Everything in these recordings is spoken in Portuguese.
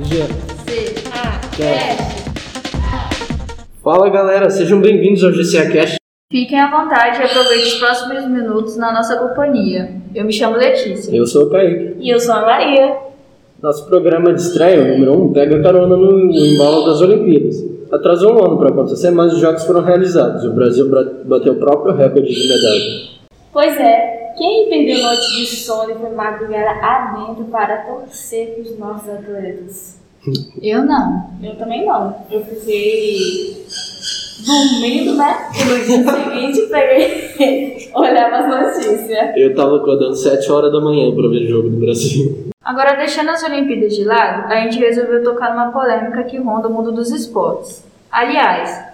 G. C. A. Cast. Fala galera, sejam bem-vindos ao GCA Cast. Fiquem à vontade e aproveitem os próximos minutos na nossa companhia. Eu me chamo Letícia. Eu sou o Kaique. E eu sou a Maria. Nosso programa de estreia, o número 1, um, pega carona no embalo das Olimpíadas. Atrasou um ano para acontecer, mas os jogos foram realizados. O Brasil bateu o próprio recorde de medalha. Pois é, quem perdeu noite de sono e foi madrugada adentro para torcer para os nossos atletas? Eu não. Eu também não. Eu fiquei dormindo, né? E no dia seguinte peguei, olhava as notícias. Eu tava acordando 7 horas da manhã para ver o jogo do Brasil. Agora, deixando as Olimpíadas de lado, a gente resolveu tocar numa polêmica que ronda o mundo dos esportes. Aliás,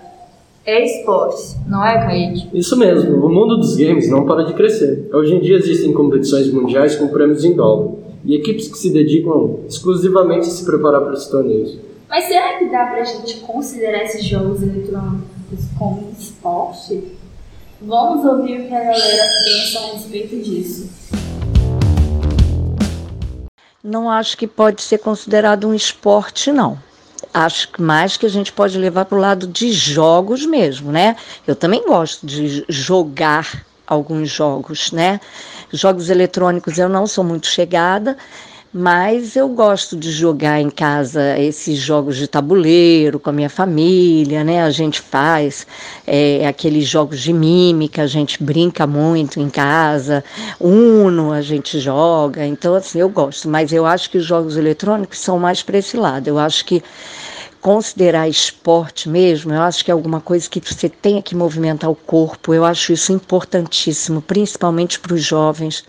é esportes, não é, Kaique? Isso mesmo, o mundo dos games não para de crescer. Hoje em dia existem competições mundiais com prêmios em dólar e equipes que se dedicam exclusivamente a se preparar para esses torneios. Mas será que dá pra gente considerar esses jogos eletrônicos como esporte? Vamos ouvir o que a galera pensa a respeito disso. Não acho que pode ser considerado um esporte, não. Acho que mais que a gente pode levar para o lado de jogos mesmo, né? Eu também gosto de jogar alguns jogos, né? Jogos eletrônicos eu não sou muito chegada, mas eu gosto de jogar em casa esses jogos de tabuleiro com a minha família, né? A gente faz é, aqueles jogos de mímica, a gente brinca muito em casa, Uno a gente joga, então assim, eu gosto, mas eu acho que os jogos eletrônicos são mais para esse lado. Eu acho que considerar esporte mesmo, eu acho que é alguma coisa que você tenha que movimentar o corpo, eu acho isso importantíssimo, principalmente para os jovens.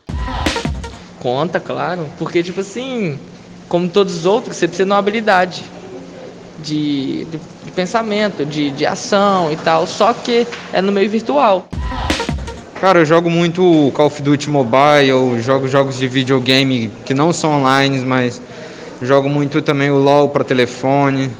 Conta, claro. Porque, tipo assim, como todos os outros, você precisa de uma habilidade de, de, de pensamento, de, de ação e tal. Só que é no meio virtual. Cara, eu jogo muito Call of Duty Mobile, jogo jogos de videogame que não são online, mas jogo muito também o LoL para telefone.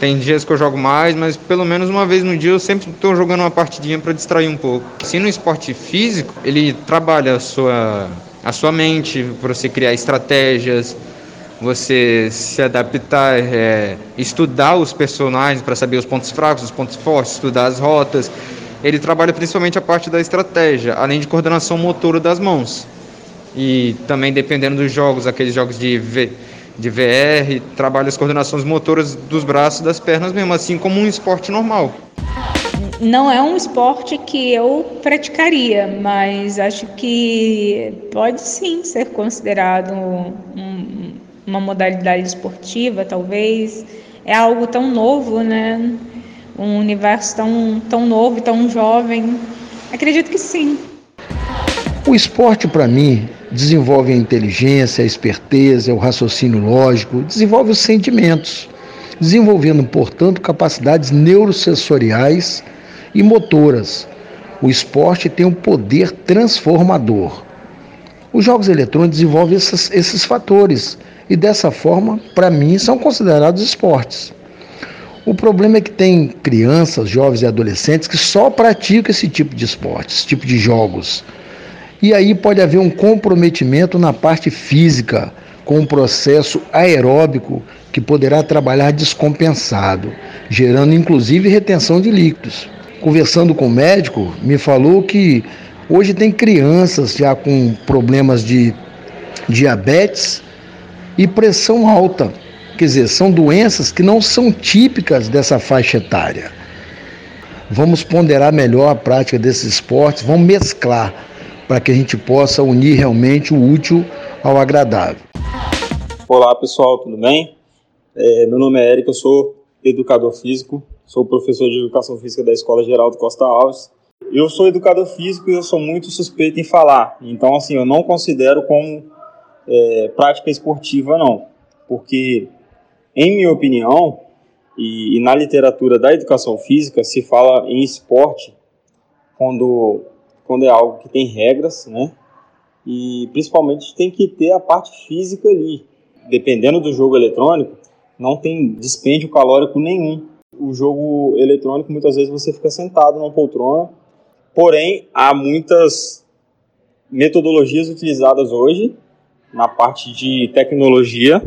Tem dias que eu jogo mais, mas pelo menos uma vez no dia eu sempre estou jogando uma partidinha para distrair um pouco. Assim, no esporte físico, ele trabalha a sua a sua mente, para você criar estratégias, você se adaptar, é, estudar os personagens para saber os pontos fracos, os pontos fortes, estudar as rotas. Ele trabalha principalmente a parte da estratégia, além de coordenação motora das mãos. E também dependendo dos jogos, aqueles jogos de, de VR, trabalha as coordenações motoras dos braços e das pernas mesmo, assim como um esporte normal não é um esporte que eu praticaria, mas acho que pode sim ser considerado um, uma modalidade esportiva, talvez. É algo tão novo, né? Um universo tão, tão novo, tão jovem. Acredito que sim. O esporte, para mim, desenvolve a inteligência, a esperteza, o raciocínio lógico, desenvolve os sentimentos, desenvolvendo, portanto, capacidades neurosensoriais e motoras. O esporte tem um poder transformador. Os jogos eletrônicos desenvolvem esses, fatores e, dessa forma, para mim, são considerados esportes. O problema é que tem crianças, jovens e adolescentes que só praticam esse tipo de esportes, esse tipo de jogos. E aí pode haver um comprometimento na parte física, com um processo aeróbico que poderá trabalhar descompensado, gerando inclusive retenção de líquidos conversando com o médico, me falou que hoje tem crianças já com problemas de diabetes e pressão alta. Quer dizer, são doenças que não são típicas dessa faixa etária. Vamos ponderar melhor a prática desses esportes, vamos mesclar para que a gente possa unir realmente o útil ao agradável. Olá pessoal, tudo bem? É, meu nome é Érico, eu sou educador físico, sou professor de educação física da Escola Geral do Costa Alves. Eu sou educador físico e eu sou muito suspeito em falar, então assim eu não considero como é, prática esportiva não, porque em minha opinião e, e na literatura da educação física se fala em esporte quando quando é algo que tem regras, né? E principalmente tem que ter a parte física ali. Dependendo do jogo eletrônico, não tem dispêndio calórico nenhum. O jogo eletrônico, muitas vezes você fica sentado numa poltrona, porém, há muitas metodologias utilizadas hoje na parte de tecnologia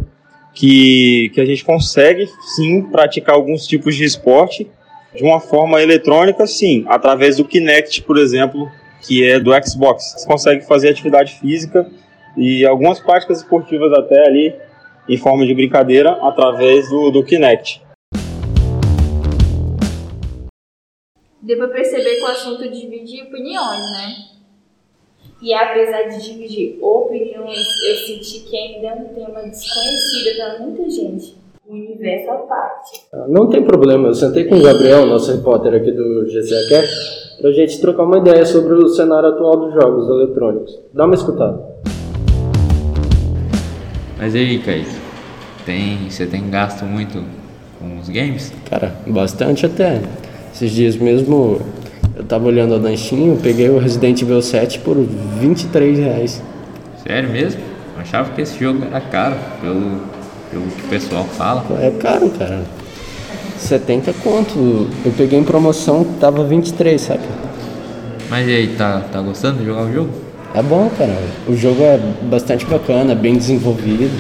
que, que a gente consegue sim praticar alguns tipos de esporte de uma forma eletrônica, sim, através do Kinect, por exemplo, que é do Xbox. Você consegue fazer atividade física e algumas práticas esportivas até ali em forma de brincadeira através do, do Kinect. Deu perceber que o assunto divide opiniões, né? E apesar de dividir opiniões, eu senti que ainda é um tema desconhecido para muita gente. O universo à parte. Não tem problema, eu sentei com o Gabriel, nosso repórter aqui do GCAQ, para a gente trocar uma ideia sobre o cenário atual dos jogos eletrônicos. Dá uma escutada. Mas aí, Kaique, tem, você tem gasto muito com os games? Cara, bastante até. Esses dias mesmo eu tava olhando a Danchinho, peguei o Resident Evil 7 por 23 reais. Sério mesmo? Eu achava que esse jogo era caro, pelo, pelo que o pessoal fala. É caro, cara. 70 conto. Eu peguei em promoção, tava 23, sabe? Mas e aí, tá, tá gostando de jogar o jogo? É bom, cara. O jogo é bastante bacana, bem desenvolvido.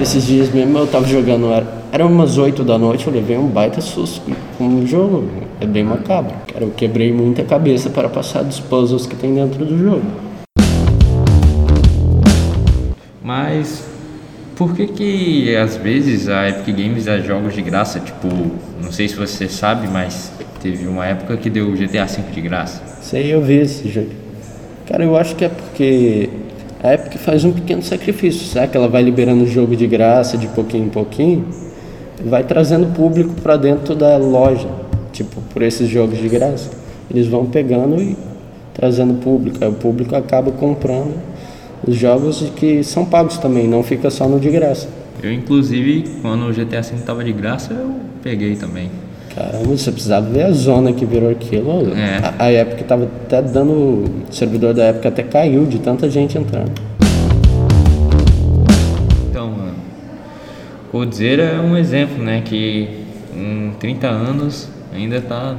Esses dias mesmo eu tava jogando, era, era umas 8 da noite, eu levei um baita susto com o jogo. É bem macabro. Cara, eu quebrei muita cabeça para passar dos puzzles que tem dentro do jogo. Mas por que que às vezes a Epic Games dá jogos de graça? Tipo, não sei se você sabe, mas teve uma época que deu GTA V de graça. Sei, eu vi esse jogo. Cara, eu acho que é porque a Epic faz um pequeno sacrifício, sabe? Que ela vai liberando o jogo de graça de pouquinho em pouquinho, vai trazendo público para dentro da loja, tipo, por esses jogos de graça. Eles vão pegando e trazendo público, aí o público acaba comprando os jogos que são pagos também, não fica só no de graça. Eu, inclusive, quando o GTA V tava de graça, eu peguei também. Caramba, você precisava ver a zona que virou aquilo. É. A, a época tava até dando. O servidor da época até caiu de tanta gente entrando. Então, mano, Coldzera é um exemplo, né? Que em 30 anos ainda tá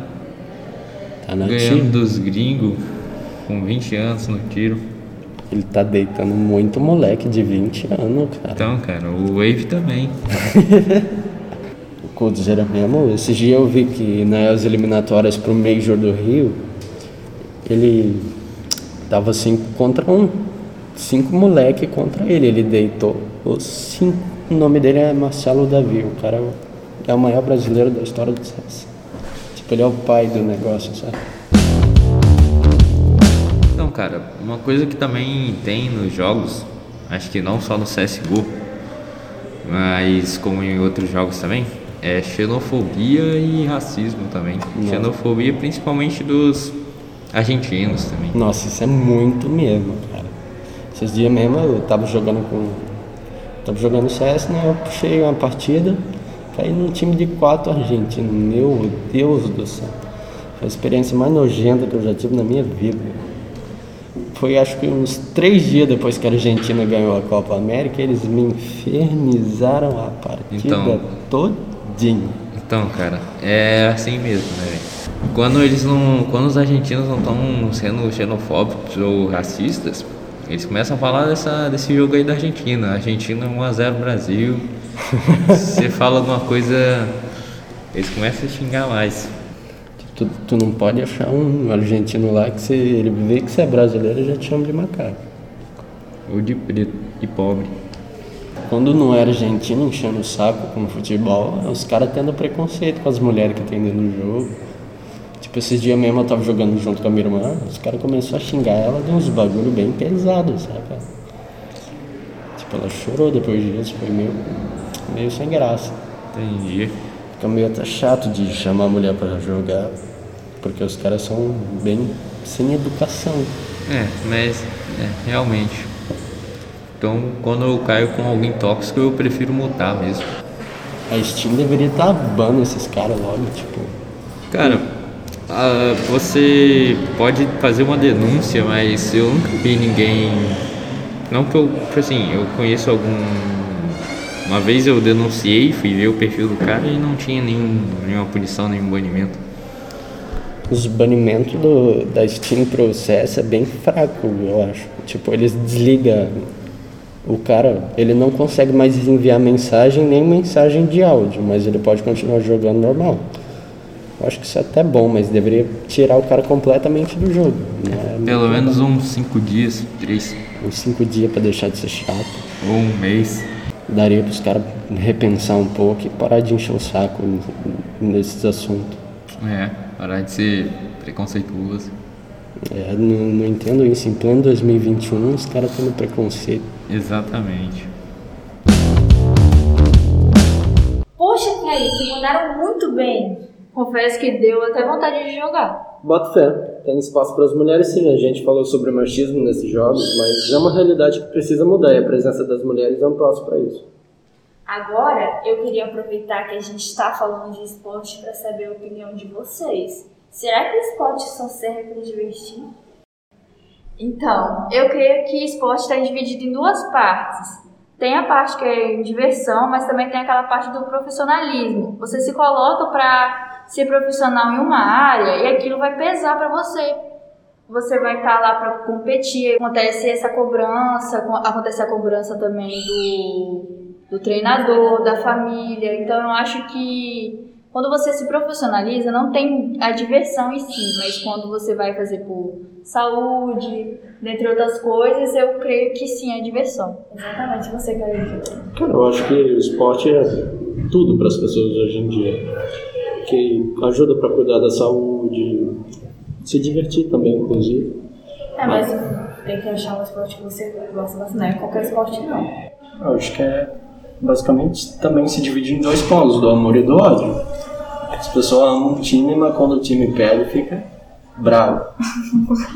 Tá ganhando dos gringos com 20 anos no tiro. Ele tá deitando muito moleque de 20 anos, cara. Então, cara, o Wave também. O Coldzera mesmo, esse dia eu vi que nas eliminatórias pro Major do Rio, ele tava 5 contra 1. Um. Cinco moleque contra ele, ele deitou os cinco. O nome dele é Marcelo Davi, o cara é o maior brasileiro da história do CS. Tipo, ele é o pai do negócio, sabe? Cara, uma coisa que também tem nos jogos, acho que não só no CSGO, mas como em outros jogos também, é xenofobia e racismo também. Xenofobia principalmente dos argentinos também. Nossa, isso é muito mesmo, cara. Esses dias mesmo eu tava jogando com. Tava jogando CS, né? Eu puxei uma partida, caí num time de quatro argentinos. Meu Deus do céu. Foi a experiência mais nojenta que eu já tive na minha vida. Foi acho que uns três dias depois que a Argentina ganhou a Copa América, eles me infernizaram a partida Então. todinha. Então, cara, é assim mesmo, né? Quando eles não, quando os argentinos não estão sendo xenofóbicos ou racistas, eles começam a falar dessa, desse jogo aí da Argentina. Argentina 1x0 Brasil. Você fala alguma coisa, eles começam a xingar mais. Tu, tu não pode achar um argentino lá que você, ele vê que você é brasileiro e já te chama de macaco. Ou de preto e pobre. Quando não é argentino enchendo o saco com futebol, é os caras tendo preconceito com as mulheres que tem dentro do jogo. Tipo, esses dias mesmo eu tava jogando junto com a minha irmã, os caras começaram a xingar ela de uns bagulho bem pesados, sabe? Tipo, ela chorou depois disso, foi meio, meio sem graça. Entendi. Fica meio até chato de chamar a mulher pra jogar, porque os caras são bem sem educação. É, mas é, realmente. Então, quando eu caio com alguém tóxico, eu prefiro mutar mesmo. A Steam deveria estar bando esses caras logo, tipo. Cara, ah, você pode fazer uma denúncia, mas eu nunca vi ninguém. Não que eu, tipo assim, eu conheço algum. Uma vez eu denunciei, fui ver o perfil do cara e não tinha nenhum, nenhuma punição, nenhum banimento. Os banimentos do, da Steam pro CS é bem fraco, eu acho. Tipo, eles desligam o cara, ele não consegue mais enviar mensagem nem mensagem de áudio, mas ele pode continuar jogando normal. Eu acho que isso é até bom, mas deveria tirar o cara completamente do jogo. Né? Pelo menos uns 5 dias, 3. Uns 5 dias para deixar de ser chato. Ou um mês. Daria para os caras repensar um pouco e parar de encher o saco nesses assuntos. É, parar de ser preconceituoso. É, não, não entendo isso. Em plano 2021, os caras tendo preconceito. Exatamente. Poxa, Kaique, mandaram muito bem. Confesso que deu até vontade de jogar. Bota fé. Tem espaço para as mulheres sim. A gente falou sobre machismo nesses jogos, mas é uma realidade que precisa mudar e a presença das mulheres é um passo para isso. Agora, eu queria aproveitar que a gente está falando de esporte para saber a opinião de vocês. Será que esporte só serve para divertir? Então, eu creio que esporte está dividido em duas partes. Tem a parte que é diversão, mas também tem aquela parte do profissionalismo. Você se coloca para ser profissional em uma área e aquilo vai pesar para você. Você vai estar tá lá para competir, acontece essa cobrança, acontece a cobrança também do, do treinador, da família. Então eu acho que quando você se profissionaliza, não tem a diversão em si, mas quando você vai fazer por saúde, dentre outras coisas, eu creio que sim, é diversão. Exatamente, você, Kaique. Cara, eu acho que o esporte é tudo para as pessoas hoje em dia. Que ajuda para cuidar da saúde, se divertir também, inclusive. É, mas tem que achar um esporte que você gosta bastante, não é qualquer esporte não. Eu acho que é basicamente também se divide em dois polos, do amor e do ódio. As pessoas amam um time, mas quando o time perde, fica bravo.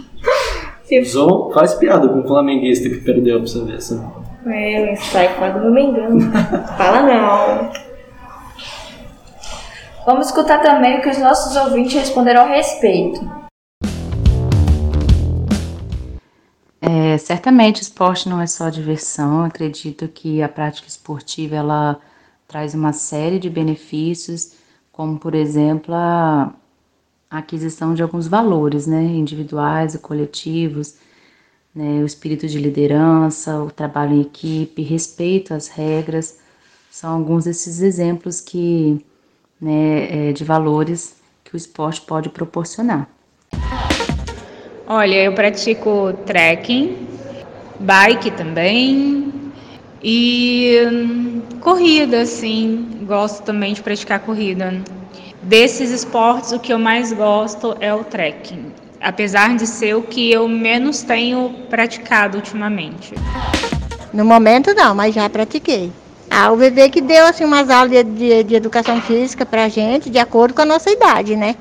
Zon faz piada com o flamenguista que perdeu pra você ver, assim. É, sai fora do Mengão. Fala não. Vamos escutar também o que os nossos ouvintes responderam ao respeito. É, certamente esporte não é só diversão. Acredito que a prática esportiva ela traz uma série de benefícios, como por exemplo a aquisição de alguns valores, né, individuais e coletivos, né, o espírito de liderança, o trabalho em equipe, respeito às regras, são alguns desses exemplos que, né, é, de valores que o esporte pode proporcionar. Olha, eu pratico trekking, bike também e hum, corrida, sim. Gosto também de praticar corrida. Desses esportes, o que eu mais gosto é o trekking, apesar de ser o que eu menos tenho praticado ultimamente. No momento não, mas já pratiquei. Ah, o bebê que deu assim umas aulas de, de, de educação física pra gente, de acordo com a nossa idade, né?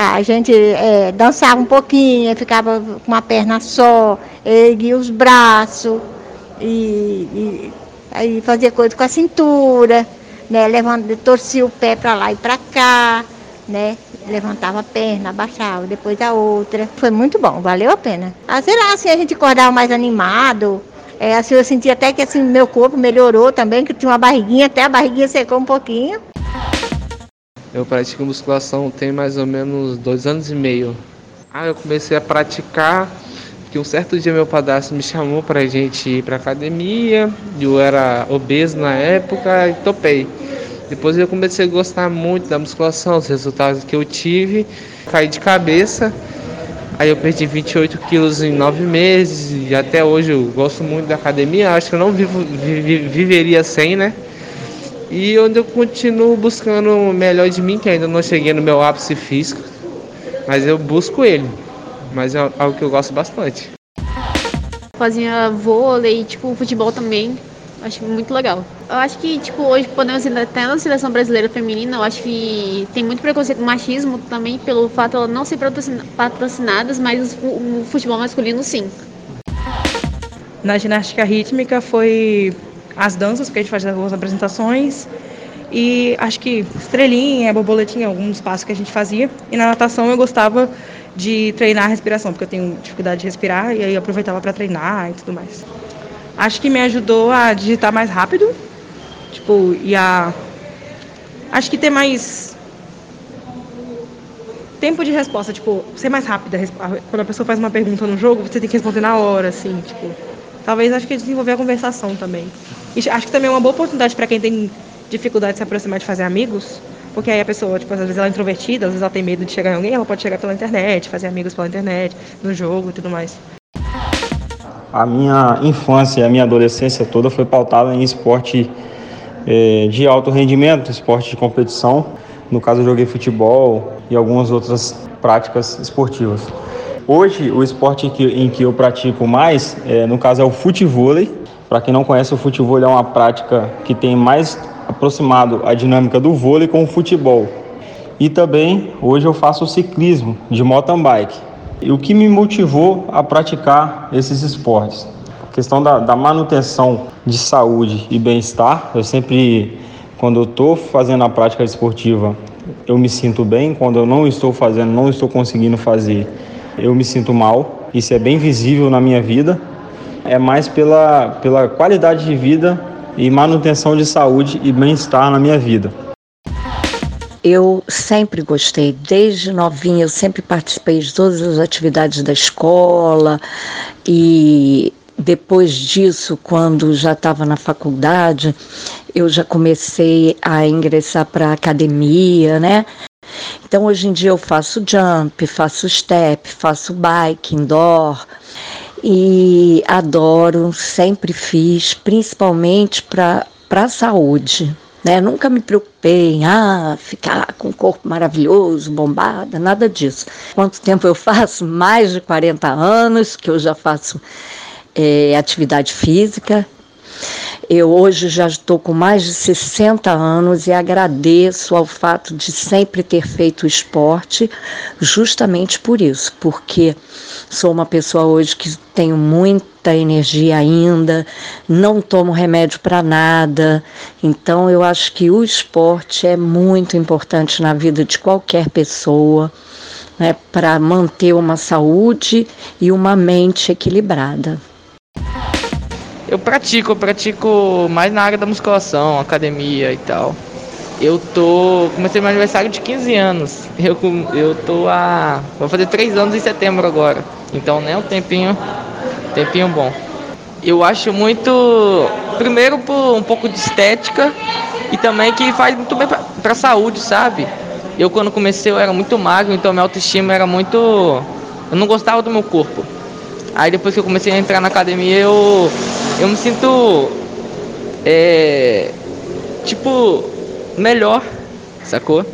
A gente é, dançava um pouquinho, ficava com uma perna só, erguia os braços e, e aí fazia coisa com a cintura, né? Levando, torcia o pé para lá e para cá, né? Levantava a perna, abaixava, depois a outra. Foi muito bom, valeu a pena. Ah, sei lá, assim a gente acordava mais animado. É, assim, eu senti até que assim, meu corpo melhorou também, que tinha uma barriguinha, até a barriguinha secou um pouquinho. Eu pratico musculação tem mais ou menos dois anos e meio. Ah, eu comecei a praticar que um certo dia meu padrasto me chamou pra gente ir pra academia. Eu era obeso na época e topei. Depois eu comecei a gostar muito da musculação, os resultados que eu tive. Caí de cabeça. Aí eu perdi 28 quilos em nove meses e até hoje eu gosto muito da academia. Acho que eu não vivo, viveria sem, né? E onde eu continuo buscando o melhor de mim, que ainda não cheguei no meu ápice físico, mas eu busco ele. Mas é algo que eu gosto bastante. Fazia vôlei, tipo, futebol também. Acho muito legal. Eu acho que, tipo, hoje podemos até na seleção brasileira feminina, eu acho que tem muito preconceito machismo também pelo fato de ela não ser patrocinadas, mas o futebol masculino sim. Na ginástica rítmica foi as danças, porque a gente faz algumas apresentações. E acho que estrelinha, borboletinha, alguns passos que a gente fazia. E na natação eu gostava de treinar a respiração, porque eu tenho dificuldade de respirar e aí aproveitava para treinar e tudo mais. Acho que me ajudou a digitar mais rápido, tipo, e a acho que ter mais tempo de resposta, tipo, ser mais rápida. Quando a pessoa faz uma pergunta no jogo, você tem que responder na hora, assim, tipo, talvez acho que desenvolver a conversação também. E acho que também é uma boa oportunidade para quem tem dificuldade de se aproximar de fazer amigos, porque aí a pessoa, tipo, às vezes ela é introvertida, às vezes ela tem medo de chegar em alguém, ela pode chegar pela internet, fazer amigos pela internet, no jogo e tudo mais. A minha infância e a minha adolescência toda foi pautada em esporte é, de alto rendimento, esporte de competição. No caso, eu joguei futebol e algumas outras práticas esportivas. Hoje, o esporte em que, eu pratico mais, é, no caso, é o futevôlei. Para quem não conhece, o futevôlei é uma prática que tem mais aproximado a dinâmica do vôlei com o futebol. E também, hoje eu faço ciclismo de mountain bike. E o que me motivou a praticar esses esportes? A questão da, da manutenção de saúde e bem-estar. Eu sempre, quando eu estou fazendo a prática esportiva, eu me sinto bem. Quando eu não estou fazendo, não estou conseguindo fazer, eu me sinto mal. Isso é bem visível na minha vida. É mais pela, pela qualidade de vida e manutenção de saúde e bem-estar na minha vida. Eu sempre gostei, desde novinha, eu sempre participei de todas as atividades da escola e depois disso, quando já estava na faculdade, eu já comecei a ingressar para a academia, né? Então, hoje em dia, eu faço jump, faço step, faço bike indoor e adoro, sempre fiz, principalmente para a saúde. Né? Nunca me preocupei em ah, ficar com um corpo maravilhoso, bombada, nada disso. Quanto tempo eu faço? Mais de 40 anos que eu já faço é, atividade física eu hoje já estou com mais de 60 anos e agradeço ao fato de sempre ter feito esporte, justamente por isso, porque sou uma pessoa hoje que tenho muita energia ainda, não tomo remédio para nada, então eu acho que o esporte é muito importante na vida de qualquer pessoa. Né, para manter uma saúde e uma mente equilibrada. Eu pratico, eu pratico mais na área da musculação, academia e tal. Eu tô. Comecei meu aniversário de 15 anos. Eu, eu tô a. Vou fazer 3 anos em setembro agora. Então né, um tempinho. Tempinho bom. Eu acho muito. Primeiro por um pouco de estética e também que faz muito bem pra, pra saúde, sabe? Eu quando comecei eu era muito magro, então minha autoestima era muito. Eu não gostava do meu corpo. Aí depois que eu comecei a entrar na academia eu eu me sinto é, tipo melhor, sacou?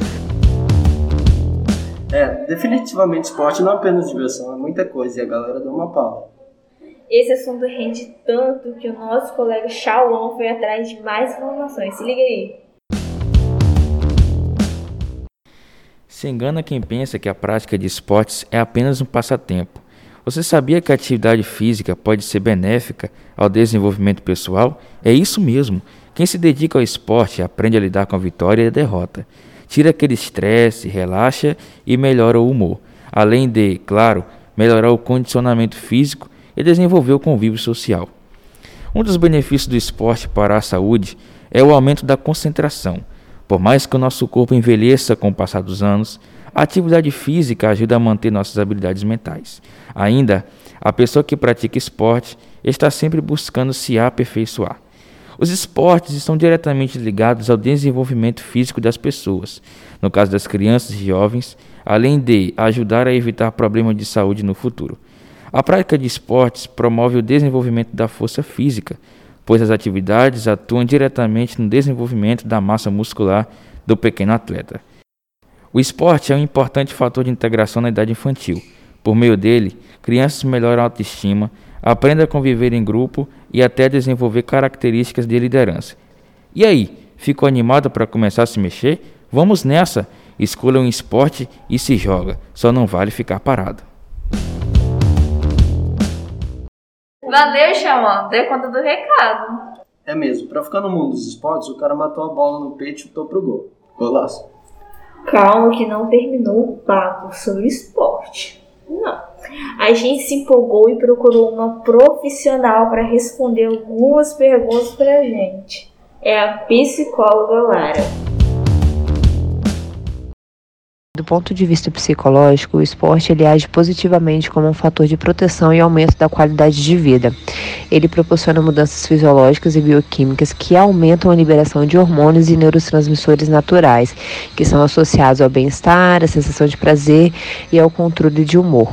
É, definitivamente esporte não é apenas diversão, é muita coisa e a galera dá uma pau. Esse assunto rende tanto que o nosso colega Shaolong foi atrás de mais informações. Se liga aí. Se engana quem pensa que a prática de esportes é apenas um passatempo. Você sabia que a atividade física pode ser benéfica ao desenvolvimento pessoal? É isso mesmo. Quem se dedica ao esporte aprende a lidar com a vitória e a derrota. Tira aquele estresse, relaxa e melhora o humor. Além de, claro, melhorar o condicionamento físico e desenvolver o convívio social. Um dos benefícios do esporte para a saúde é o aumento da concentração. Por mais que o nosso corpo envelheça com o passar dos anos, a atividade física ajuda a manter nossas habilidades mentais. Ainda, a pessoa que pratica esporte está sempre buscando se aperfeiçoar. Os esportes estão diretamente ligados ao desenvolvimento físico das pessoas, no caso das crianças e jovens, além de ajudar a evitar problemas de saúde no futuro. A prática de esportes promove o desenvolvimento da força física, pois as atividades atuam diretamente no desenvolvimento da massa muscular do pequeno atleta. O esporte é um importante fator de integração na idade infantil. Por meio dele, crianças melhoram a autoestima, aprendem a conviver em grupo e até desenvolver características de liderança. E aí, ficou animado para começar a se mexer? Vamos nessa! Escolha um esporte e se joga, só não vale ficar parado. Valeu, Xamã, dê conta do recado. É mesmo, para ficar no mundo dos esportes, o cara matou a bola no peito e chutou pro gol. Golaço. Calma que não terminou o papo sobre esporte. Não. A gente se empolgou e procurou uma profissional para responder algumas perguntas para a gente. É a psicóloga Lara. Do ponto de vista psicológico, o esporte ele age positivamente como um fator de proteção e aumento da qualidade de vida. Ele proporciona mudanças fisiológicas e bioquímicas que aumentam a liberação de hormônios e neurotransmissores naturais, que são associados ao bem-estar, à sensação de prazer e ao controle de humor.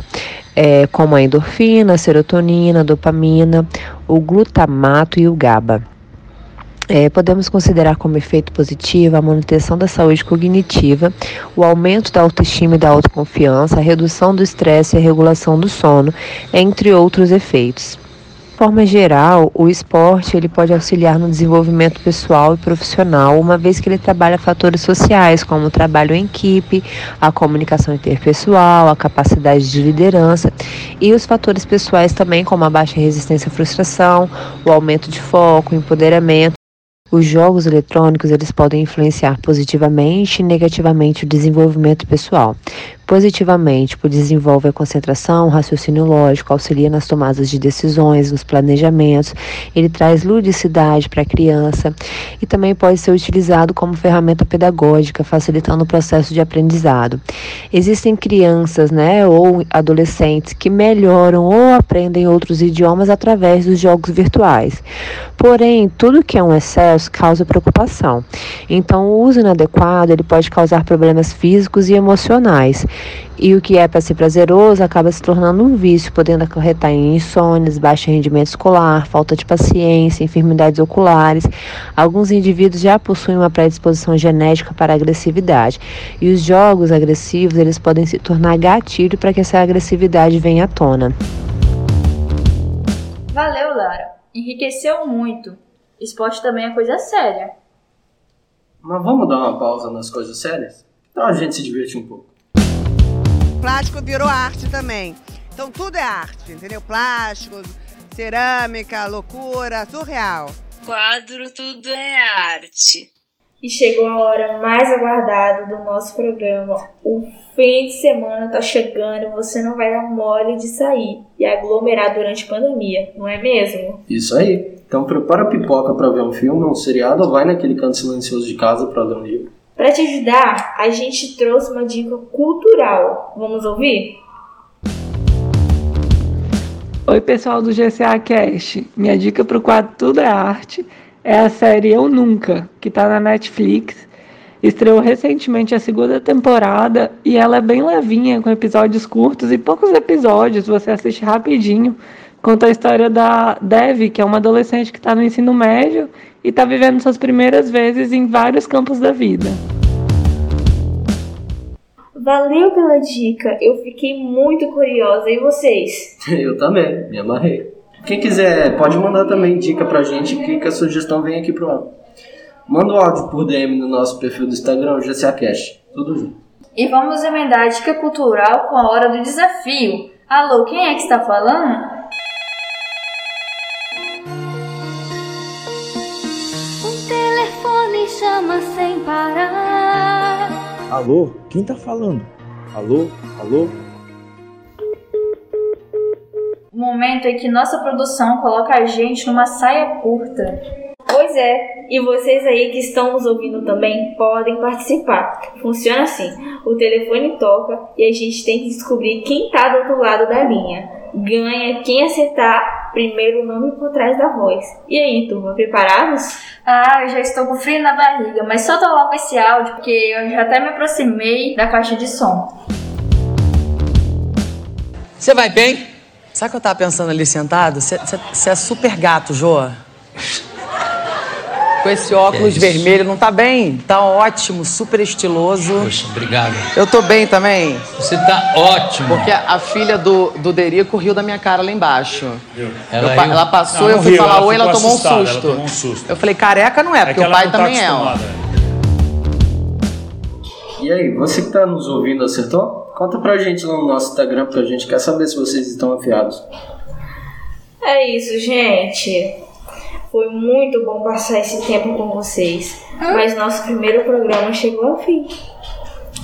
É, como a endorfina, a serotonina, a dopamina, o glutamato e o GABA. É, podemos considerar como efeito positivo a manutenção da saúde cognitiva, o aumento da autoestima e da autoconfiança, a redução do estresse e a regulação do sono, entre outros efeitos. De forma geral, o esporte ele pode auxiliar no desenvolvimento pessoal e profissional, uma vez que ele trabalha fatores sociais, como o trabalho em equipe, a comunicação interpessoal, a capacidade de liderança, e os fatores pessoais também, como a baixa resistência à frustração, o aumento de foco, o empoderamento, os jogos eletrônicos eles podem influenciar positivamente e negativamente o desenvolvimento pessoal. Positivamente, por desenvolve a concentração, raciocínio lógico, auxilia nas tomadas de decisões, nos planejamentos, ele traz ludicidade para a criança e também pode ser utilizado como ferramenta pedagógica, facilitando o processo de aprendizado. Existem crianças, né, ou adolescentes que melhoram ou aprendem outros idiomas através dos jogos virtuais. Porém, tudo que é um excesso causa preocupação. Então, o uso inadequado ele pode causar problemas físicos e emocionais. E o que é para ser prazeroso acaba se tornando um vício, podendo acarretar em insônias, baixo rendimento escolar, falta de paciência, enfermidades oculares. Alguns indivíduos já possuem uma predisposição genética para agressividade. E os jogos agressivos, eles podem se tornar gatilho para que essa agressividade venha à tona. Valeu, Lara. Enriqueceu muito. Esporte também é coisa séria. Mas vamos dar uma pausa nas coisas sérias? Então a gente se diverte um pouco. Plástico virou arte também. Então tudo é arte, entendeu? Plástico, cerâmica, loucura, surreal. Quadro, tudo é arte. E chegou a hora mais aguardada do nosso programa. O fim de semana tá chegando, você não vai dar mole de sair e aglomerar durante a pandemia, não é mesmo? Isso aí. Então prepara a pipoca para ver um filme, um seriado ou vai naquele canto silencioso de casa para ler um livro. Para te ajudar, a gente trouxe uma dica cultural. Vamos ouvir? Oi, pessoal do GCA Cast. Minha dica para o quadro Tudo é Arte é a série Eu Nunca, que está na Netflix. Estreou recentemente a segunda temporada e ela é bem levinha, com episódios curtos e poucos episódios, você assiste rapidinho. Conta a história da Dev, que é uma adolescente que está no ensino médio e está vivendo suas primeiras vezes em vários campos da vida. Valeu pela dica, eu fiquei muito curiosa. E vocês? Eu também, me amarrei. Quem quiser pode mandar também dica pra gente que, que a sugestão vem aqui pro ar. Manda o um áudio por DM no nosso perfil do Instagram, GCAcast. Tudo junto. E vamos emendar a dica cultural com a hora do desafio. Alô, quem é que está falando? Sem parar. Alô, quem tá falando? Alô, alô? O momento em que nossa produção coloca a gente numa saia curta. Pois é, e vocês aí que estão nos ouvindo também podem participar. Funciona assim: o telefone toca e a gente tem que descobrir quem tá do outro lado da linha. Ganha quem acertar primeiro o nome por trás da voz. E aí, turma, preparados? Ah, eu já estou com frio na barriga, mas solta logo esse áudio porque eu já até me aproximei da caixa de som. Você vai bem? Sabe o que eu tava pensando ali sentado? Você é super gato, Joa. Com esse óculos É vermelho, não tá bem? Tá ótimo, super estiloso. Poxa, obrigado. Eu tô bem também. Você tá ótimo. Porque a, a filha do, do Derico riu da minha cara lá embaixo. Ela Eu ela passou, Não, eu fui riu, falar ela oi, ela tomou um ela susto. tomou um susto. Eu falei, careca não é, porque que o pai tá também é. acostumada. E aí, você que tá nos ouvindo acertou? Conta pra gente lá no nosso Instagram, porque a gente quer saber se vocês estão afiados. É isso, gente. Foi muito bom passar esse tempo com vocês. Mas nosso primeiro programa chegou ao fim.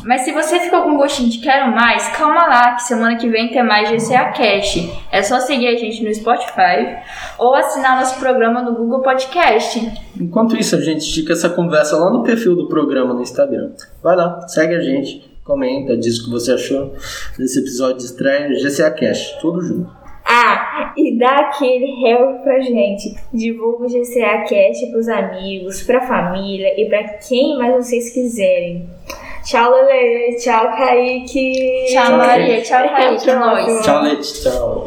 Mas se você ficou com gostinho de quero mais, calma lá, que semana que vem tem mais GCA Cash. É só seguir a gente no Spotify ou assinar nosso programa no Google Podcast. Enquanto isso, a gente estica essa conversa lá no perfil do programa no Instagram. Vai lá, segue a gente, comenta, diz o que você achou desse episódio de estreia GCA Cash, tudo junto. Ah, e dá aquele help pra gente. Divulga o GCA Cast pros amigos, pra família e pra quem mais vocês quiserem. Tchau, Lele. Tchau, Kaique. Tchau, Maria. Tchau, Kaique. É nóis. Tchau, Leti. Tchau.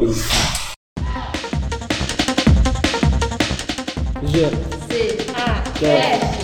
C A Cash.